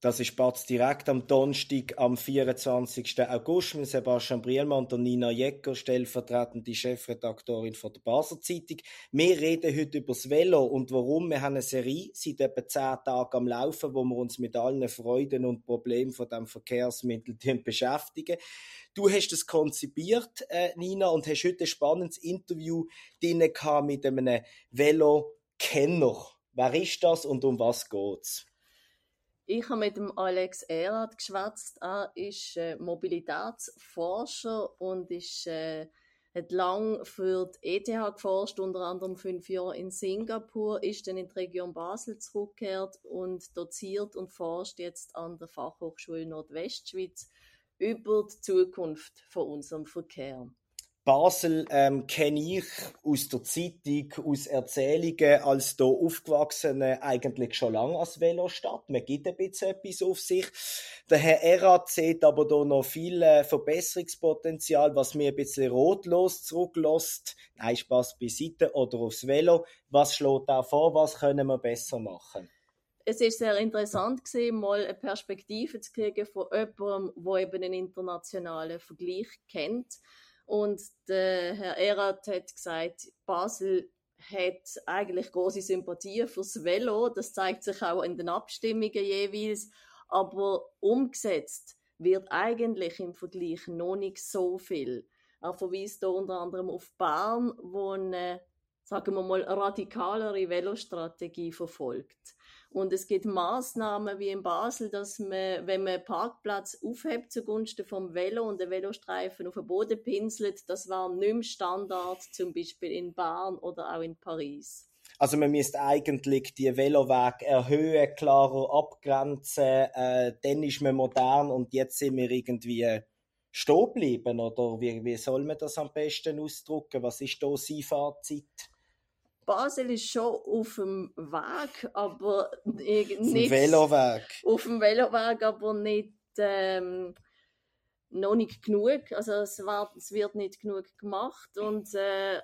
Das ist Batz direkt am Donnerstag, am 24. August mit Sebastian Brielmann und Nina Jecker, stellvertretende Chefredaktorin von der Basler Zeitung. Wir reden heute über das Velo und warum. Wir haben eine Serie seit etwa zehn Tagen am Laufen, wo wir uns mit allen Freuden und Problemen von dem Verkehrsmittel beschäftigen. Du hast es konzipiert, äh, Nina, und hast heute ein spannendes Interview mit einem Velo-Kenner. Wer ist das und um was geht's? Ich habe mit dem Alex Erath geschwätzt. Er ist äh, Mobilitätsforscher und ist, äh, hat lang für die ETH geforscht, unter anderem fünf Jahre in Singapur, ist dann in die Region Basel zurückgekehrt und doziert und forscht jetzt an der Fachhochschule Nordwestschweiz über die Zukunft von unserem Verkehr. Basel ähm, kenne ich aus der Zeitung, aus Erzählungen, als hier aufgewachsene eigentlich schon lange als Velostadt. Man gibt ein bisschen etwas auf sich. Der Herr Erat sieht aber hier noch viel äh, Verbesserungspotenzial, was mir ein bisschen rotlos zurücklässt. Nein, Spaß beiseite. Oder aufs Velo. Was schlägt da vor? Was können wir besser machen? es ist sehr interessant gewesen, mal eine Perspektive zu kriegen von jemandem, der eben einen internationalen Vergleich kennt und der Herr Erath hat gesagt, Basel hat eigentlich große Sympathie fürs Velo. Das zeigt sich auch in den Abstimmungen jeweils. Aber umgesetzt wird eigentlich im Vergleich noch nicht so viel. Er verweist hier unter anderem auf Bern, wo eine, sagen wir mal, radikalere Velostrategie verfolgt. Und es gibt Maßnahmen wie in Basel, dass man, wenn man Parkplatz aufhebt zugunsten vom Velo und den Velostreifen auf den Boden pinselt, das war nicht mehr Standard, zum Beispiel in Bern oder auch in Paris. Also man müsste eigentlich die Veloweg erhöhen, klarer abgrenzen, äh, dann ist man modern und jetzt sind wir irgendwie stehen bleiben, oder wie, wie soll man das am besten ausdrücken? Was ist da sein Fazit? Basel ist schon auf dem Weg, aber nicht. Auf dem Veloweg. Auf dem Veloweg, aber nicht. Ähm, noch nicht genug, also es, war, es wird nicht genug gemacht und äh,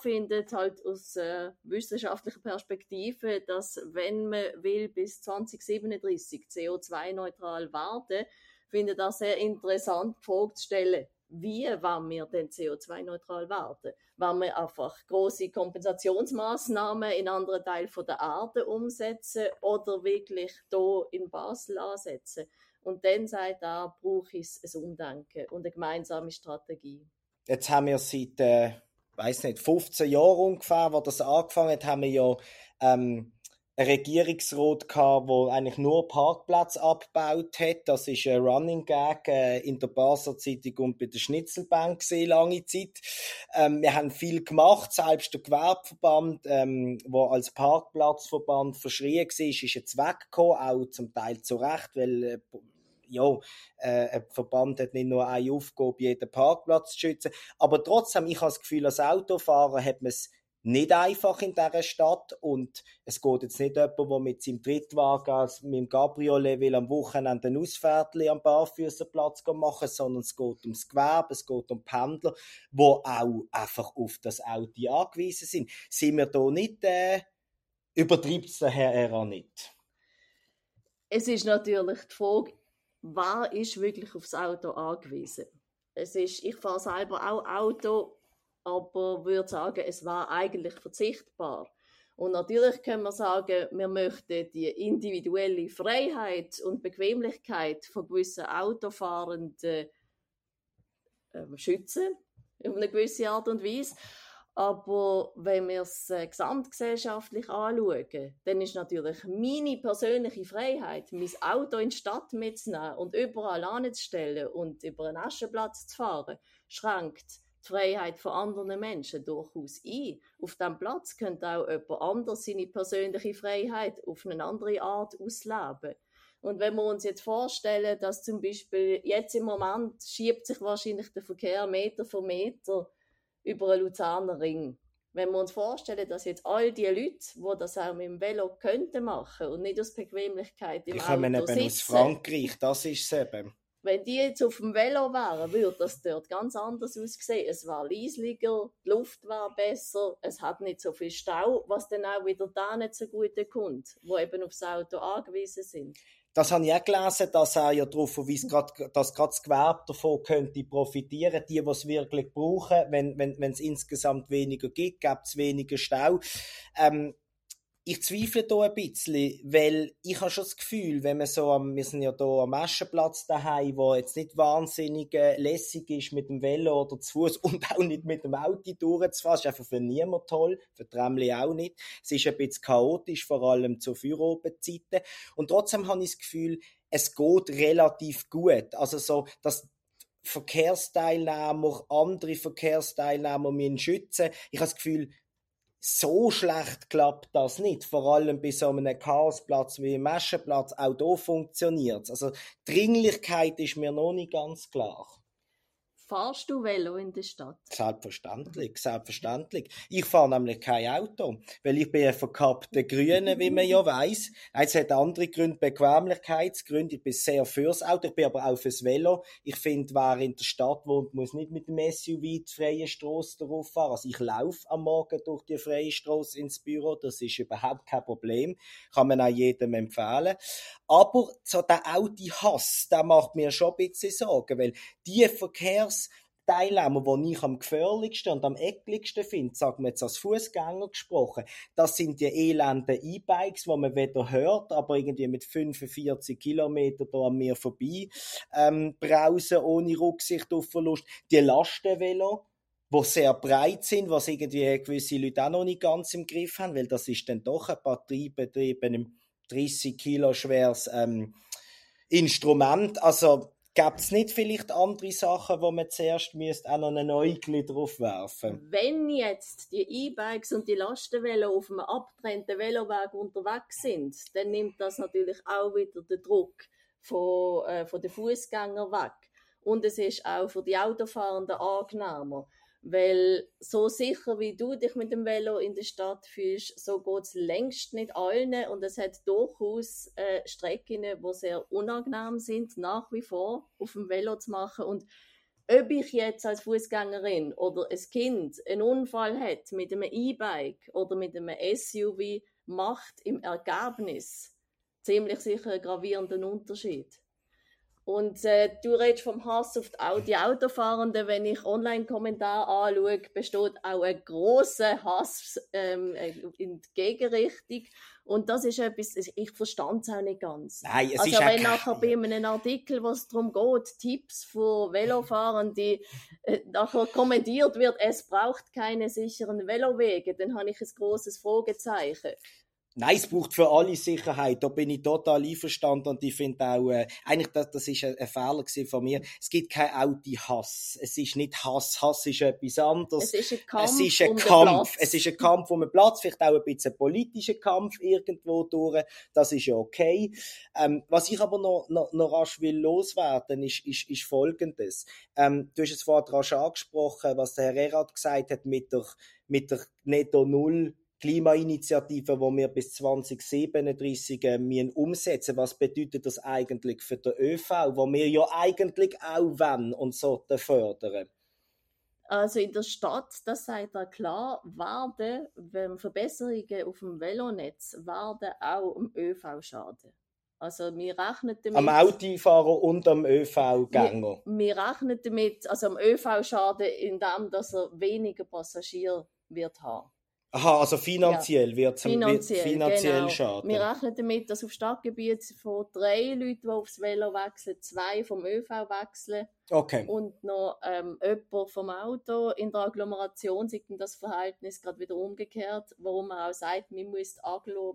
findet halt aus äh, wissenschaftlicher Perspektive, dass wenn man will bis 2037 CO2-neutral werden, findet er sehr interessant die Frage zu stellen, wie wollen wir denn CO2-neutral werden? Wollen wir einfach große Kompensationsmaßnahmen in anderen Teilen der Erde umsetzen oder wirklich hier in Basel ansetzen? Und dann sagt er, brauche ich ein Umdenken und eine gemeinsame Strategie. Jetzt haben wir seit, äh, weiß nicht, 15 Jahren ungefähr, wo das angefangen hat, haben wir ja ähm, Regierungsrat gehabt, wo eigentlich nur Parkplatz abgebaut hat. Das ist ein Running Gag äh, in der Basler Zeitung und bei der Schnitzelbank gesehen lange Zeit. Ähm, wir haben viel gemacht, selbst der Gewerbeverband, ähm, wo als Parkplatzverband verschrien war, ist jetzt weggekommen, auch zum Teil zu Recht, weil äh, ja, äh, ein Verband hat nicht nur eine Aufgabe, jeden Parkplatz zu schützen. Aber trotzdem, ich habe das Gefühl, als Autofahrer hat man es nicht einfach in dieser Stadt und es geht jetzt nicht jemand, der mit seinem Drittwagen, mit dem Gabriolet will am Wochenende ein Ausfährtli am Barfüßerplatz machen, sondern es geht ums Gewerbe, es geht um Pendler, die auch einfach auf das Auto angewiesen sind. Sind wir da nicht, äh, übertreibt es der Herr Era nicht? Es ist natürlich die Frage, wer ist wirklich aufs Auto angewiesen? Es ist, ich fahre selber auch Auto aber würde sagen, es war eigentlich verzichtbar. Und natürlich können wir sagen, wir möchten die individuelle Freiheit und Bequemlichkeit von gewissen Autofahrenden äh, schützen, auf eine gewisse Art und Weise. Aber wenn wir es äh, gesamtgesellschaftlich anschauen, dann ist natürlich meine persönliche Freiheit, mein Auto in die Stadt mitzunehmen und überall anzustellen und über einen Aschenplatz zu fahren, schränkt die Freiheit von anderen Menschen durchaus ein. Auf diesem Platz könnte auch jemand anders seine persönliche Freiheit auf eine andere Art ausleben. Und wenn wir uns jetzt vorstellen, dass zum Beispiel jetzt im Moment schiebt sich wahrscheinlich der Verkehr Meter für Meter über einen Luzerner Ring. Wenn wir uns vorstellen, dass jetzt all die Leute, die das auch mit dem Velo könnten machen und nicht aus Bequemlichkeit im die kommen Auto eben sitzen, aus Frankreich, das ist es eben. Wenn die jetzt auf dem Velo wären, würde das dort ganz anders aussehen. Es war leislicher, die Luft war besser, es hat nicht so viel Stau, was dann auch wieder da nicht so gut kommt, wo eben aufs Auto angewiesen sind. Das habe ich auch gelesen, dass er ja darauf verweist, dass gerade das Gewerbe davon könnte profitieren, die, die es wirklich brauchen. Wenn, wenn, wenn es insgesamt weniger gibt, gibt es weniger Stau. Ähm, ich zweifle da ein bisschen, weil ich habe schon das Gefühl, wenn man so am, wir sind ja hier am Aschenplatz daheim, wo jetzt nicht wahnsinnig äh, lässig ist mit dem Velo oder zu Fuß und auch nicht mit dem Auto durchzufahren, ist einfach für niemand toll, für die Tramli auch nicht. Es ist ein bisschen chaotisch, vor allem zu Feierabendzeiten. Und trotzdem habe ich das Gefühl, es geht relativ gut. Also so, dass Verkehrsteilnehmer, andere Verkehrsteilnehmer müssen schützen. Ich habe das Gefühl, so schlecht klappt das nicht. Vor allem bei so einem Chaosplatz wie im Maschenplatz. Auch da funktioniert. Also, Dringlichkeit ist mir noch nicht ganz klar. Fahrst du Velo in der Stadt? Selbstverständlich, selbstverständlich. Ich fahre nämlich kein Auto, weil ich bin ein verkappter Grüne, wie man ja weiß. Es hat andere Gründe, Bequemlichkeitsgründe. Ich bin sehr fürs Auto, ich bin aber auch fürs Velo. Ich finde, wer in der Stadt wohnt, muss nicht mit dem SUV die freie Straße darauf fahren. Also ich laufe am Morgen durch die freie Straße ins Büro, das ist überhaupt kein Problem. Kann man auch jedem empfehlen. Aber so der Audi-Hass, der macht mir schon ein bisschen Sorgen, weil die Verkehrs Teilnehmer, die ich am gefährlichsten und am ekligsten finde, sagen wir jetzt als Fußgänger gesprochen, das sind die elenden E-Bikes, die man weder hört, aber irgendwie mit 45 Kilometern da an mir vorbei ähm, brausen, ohne Rücksicht auf Verlust. Die Lastenvelo, die sehr breit sind, was irgendwie gewisse Leute auch noch nicht ganz im Griff haben, weil das ist dann doch ein batteriebetriebenes 30 Kilo schweres ähm, Instrument. Also Gibt es nicht vielleicht andere Sachen, wo man zuerst müsste auch noch eine Äugel drauf werfen Wenn jetzt die E-Bikes und die Lastenvelo auf einem abgetrennten Veloweg unterwegs sind, dann nimmt das natürlich auch wieder den Druck von, äh, von den Fußgängern weg. Und es ist auch für die Autofahrenden angenehmer. Weil so sicher wie du dich mit dem Velo in der Stadt fühlst, so geht es längst nicht allen. Und es hat durchaus äh, Strecken, die sehr unangenehm sind, nach wie vor auf dem Velo zu machen. Und ob ich jetzt als Fußgängerin oder ein Kind einen Unfall hat mit einem E-Bike oder mit einem SUV, macht im Ergebnis ziemlich sicher einen gravierenden Unterschied. Und äh, du redest vom Hass auf die Autofahrenden. Wenn ich Online-Kommentare anschaue, besteht auch ein großer Hass ähm, äh, in die Gegenrichtung. Und das ist etwas, ich verstand es auch nicht ganz. Nein, es also ist wenn nachher bei einem Artikel, wo es darum geht, Tipps für Velofahrende, äh, nachher kommentiert wird, es braucht keine sicheren Velowege, dann habe ich ein großes Fragezeichen. Nein, es braucht für alle Sicherheit. Da bin ich total einverstanden und ich finde auch, äh, eigentlich das, das ist ein, ein Fehler von mir. Es gibt kein Audi-Hass. Es ist nicht Hass. Hass ist etwas anderes. Es ist ein Kampf. Es ist ein um Kampf. Es ist ein Kampf um den Platz. Vielleicht auch ein bisschen politischer Kampf irgendwo durch. Das ist ja okay. Ähm, was ich aber noch, noch, noch rasch will loswerden, ist, ist, ist Folgendes. Ähm, du hast es vorhin rasch angesprochen, was der Herr Erhard gesagt hat mit der, mit der Netto Null Klimainitiative, die wir bis 2037 äh, müssen umsetzen Was bedeutet das eigentlich für den ÖV, wo wir ja eigentlich auch wollen und sollten fördern? Also in der Stadt, das sagt er klar, werden wenn Verbesserungen auf dem Velonetz werden auch am ÖV schaden. Also wir rechnen damit. Am Autofahrer und am ÖV-Gänger. Wir, wir rechnen damit, also am ÖV schaden, indem dass er weniger Passagiere wird haben. Aha, also finanziell wird es Finanziell, finanziell genau. schaden. Wir rechnen damit, dass auf Stadtgebiet von drei Leuten, die aufs Velo wechseln, zwei vom ÖV wechseln Okay. und noch ähm, jemand vom Auto. In der Agglomeration sieht man das Verhältnis gerade wieder umgekehrt, warum man auch sagt, man muss die Agglo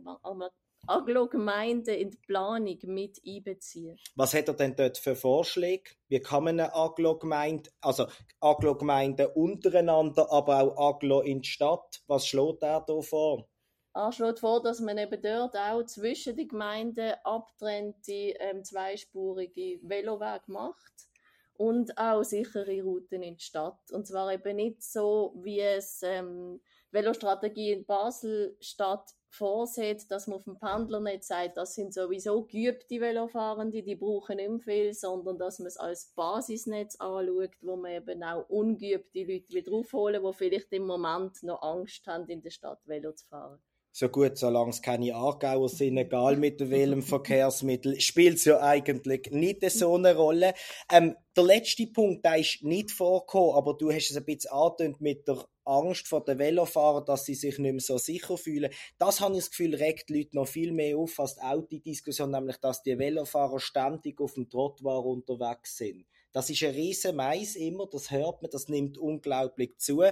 Aglo-Gemeinden in die Planung mit einbeziehen. Was hat er denn dort für Vorschläge? Wie kann man eine Aglo-Gemeinde, also Aglo-Gemeinden untereinander, aber auch Aglo in die Stadt, was schlägt er da vor? Er schlägt vor, dass man eben dort auch zwischen den Gemeinden abtrennte ähm, zweispurige Velowege macht und auch sichere Routen in die Stadt. Und zwar eben nicht so, wie es ähm, Velostrategie in Basel-Stadt vorsieht, dass man auf dem Pendlernetz sagt, das sind sowieso geübte Velofahrende, die brauchen nicht viel, sondern dass man es als Basisnetz anschaut, wo man eben auch ungeübte Leute wieder aufholen, die vielleicht im Moment noch Angst haben, in der Stadt Velo zu fahren so gut, solange es keine Aargauer sind, egal mit welchem Verkehrsmittel, spielt es ja eigentlich nicht so eine Rolle. Ähm, der letzte Punkt, der ist nicht vorgekommen, aber du hast es ein bisschen angetönt mit der Angst vor den Velofahrern, dass sie sich nicht mehr so sicher fühlen. Das habe ich das Gefühl, regt die Leute noch viel mehr auf als die Autodiskussion, nämlich, dass die Velofahrer ständig auf dem Trottoir unterwegs sind. Das ist ein riesen Mais immer, das hört man, das nimmt unglaublich zu.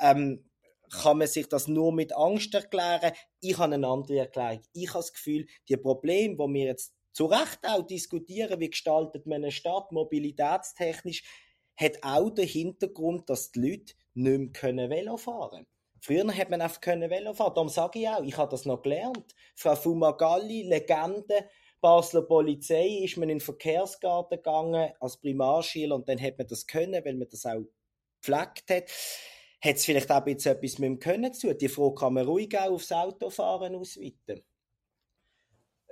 Ähm, kann man sich das nur mit Angst erklären. Ich habe eine andere Erklärung. Ich habe das Gefühl, die Probleme, die wir jetzt zu Recht auch diskutieren, wie gestaltet man eine Stadt mobilitätstechnisch, hat auch den Hintergrund, dass die Leute nicht mehr können Velo fahren Früher hat man einfach können Velo fahren. Darum sage ich auch, ich habe das noch gelernt. Frau Fumagalli, Legende, Basler Polizei, ist man in den Verkehrsgarten gegangen als Primarschüler und dann hat man das können, weil man das auch gepflegt hat. Hat es vielleicht auch jetzt etwas mit dem Können zu tun? Die Frage kann man ruhig auch aufs Autofahren ausweiten.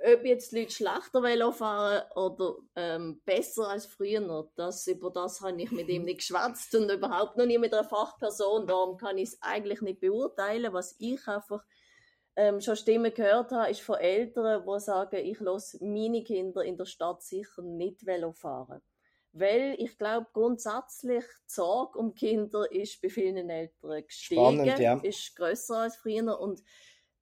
Ob jetzt die Leute schlechter Velo fahren oder ähm, besser als früher, das, über das habe ich mit ihm nicht geschwätzt und überhaupt noch nie mit einer Fachperson. Darum kann ich es eigentlich nicht beurteilen. Was ich einfach ähm, schon Stimmen gehört habe, ist von Eltern, die sagen, ich lasse meine Kinder in der Stadt sicher nicht Velo fahren. Weil ich glaube, grundsätzlich die Sorge um Kinder ist bei vielen Eltern gestiegen, Spannend, ja. ist grösser als früher und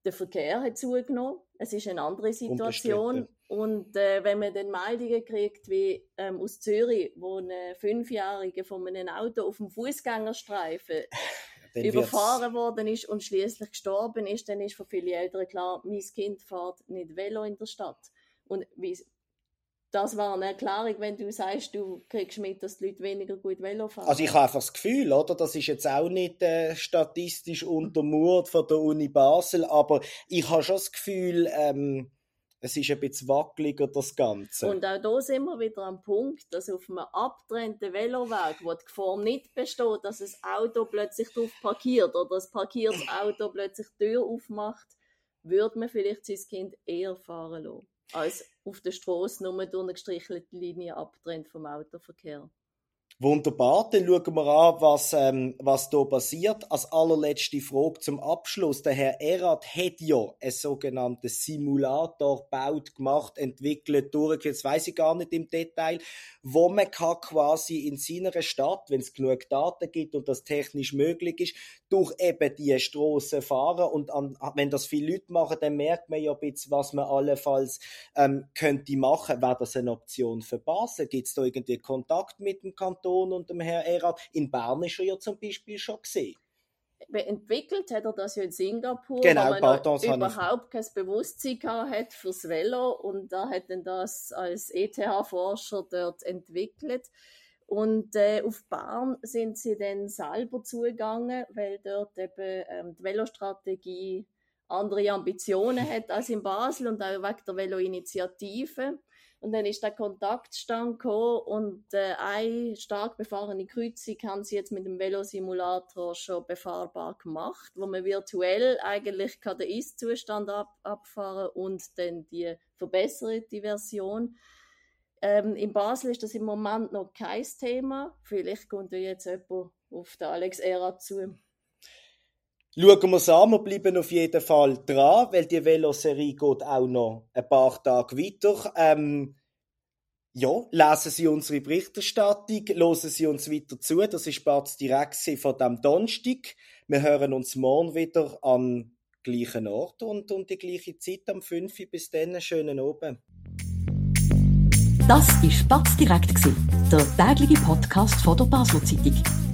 der Verkehr hat zugenommen. Es ist eine andere Situation. Und äh, wenn man dann Meldungen kriegt, wie ähm, aus Zürich, wo ein Fünfjähriger von einem Auto auf dem Fußgängerstreifen überfahren worden ist und schließlich gestorben ist, dann ist für viele Eltern klar, mein Kind fährt nicht Velo in der Stadt. Und wie, das war eine Erklärung, wenn du sagst, du kriegst mit, dass die Leute weniger gut Velo fahren. Also ich habe einfach das Gefühl, oder? Das ist jetzt auch nicht äh, statistisch untermauert von der Uni Basel, aber ich habe schon das Gefühl, ähm, es ist ein bisschen wackeliger, das Ganze. Und auch da sind wir wieder am Punkt, dass auf einem abgetrennten Veloweg, wo die Gefahr nicht besteht, dass ein Auto plötzlich drauf parkiert oder ein parkiertes Auto plötzlich die Tür aufmacht, würde man vielleicht sein Kind eher fahren lassen als auf der Straße nur durch eine gestrichelte Linie abtrennt vom Autoverkehr. Wunderbar, dann schauen wir an, was, ähm, was hier passiert. Als allerletzte Frage zum Abschluss. Der Herr Erat hat ja einen sogenannten Simulator gebaut, gemacht, entwickelt, durch, jetzt weiß ich gar nicht im Detail, wo man kann quasi in seiner Stadt, wenn es genug Daten gibt und das technisch möglich ist, durch eben die Straßen fahren und an, wenn das viele Leute machen, dann merkt man ja ein bisschen, was man allenfalls ähm, könnte machen. Wäre das eine Option für Basel? Gibt es da irgendwie Kontakt mit dem Kanton und dem Herrn Erat? In Bern ist er ja zum Beispiel schon gesehen entwickelt hat er das ja in Singapur, genau, wo man überhaupt kein Bewusstsein hat fürs Velo und da hat er das als ETH-Forscher dort entwickelt. Und äh, auf Bahn sind sie dann selber zugegangen, weil dort eben ähm, die Velostrategie andere Ambitionen hat als in Basel und auch wegen der Velo-Initiative. Und dann ist der Kontaktstand gekommen und äh, eine stark befahrene Kreuzung haben sie jetzt mit dem Velosimulator schon befahrbar gemacht, wo man virtuell eigentlich kann den Ist-Zustand ab abfahren und dann die verbesserte Version. Ähm, in Basel ist das im Moment noch kein Thema. Vielleicht kommt ja jetzt jemand auf den Alex Era zu. Schauen wir es an, wir bleiben auf jeden Fall dran, weil die Veloserie geht auch noch ein paar Tage weiter. Ähm, ja, lesen Sie unsere Berichterstattung, hören Sie uns weiter zu. Das ist Bart's direkt von dem Donnerstag. Wir hören uns morgen wieder am gleichen Ort und um die gleiche Zeit am 5. Bis dann, schönen Abend. Das war Batz direkt, der tägliche Podcast von der Basler Zeitung.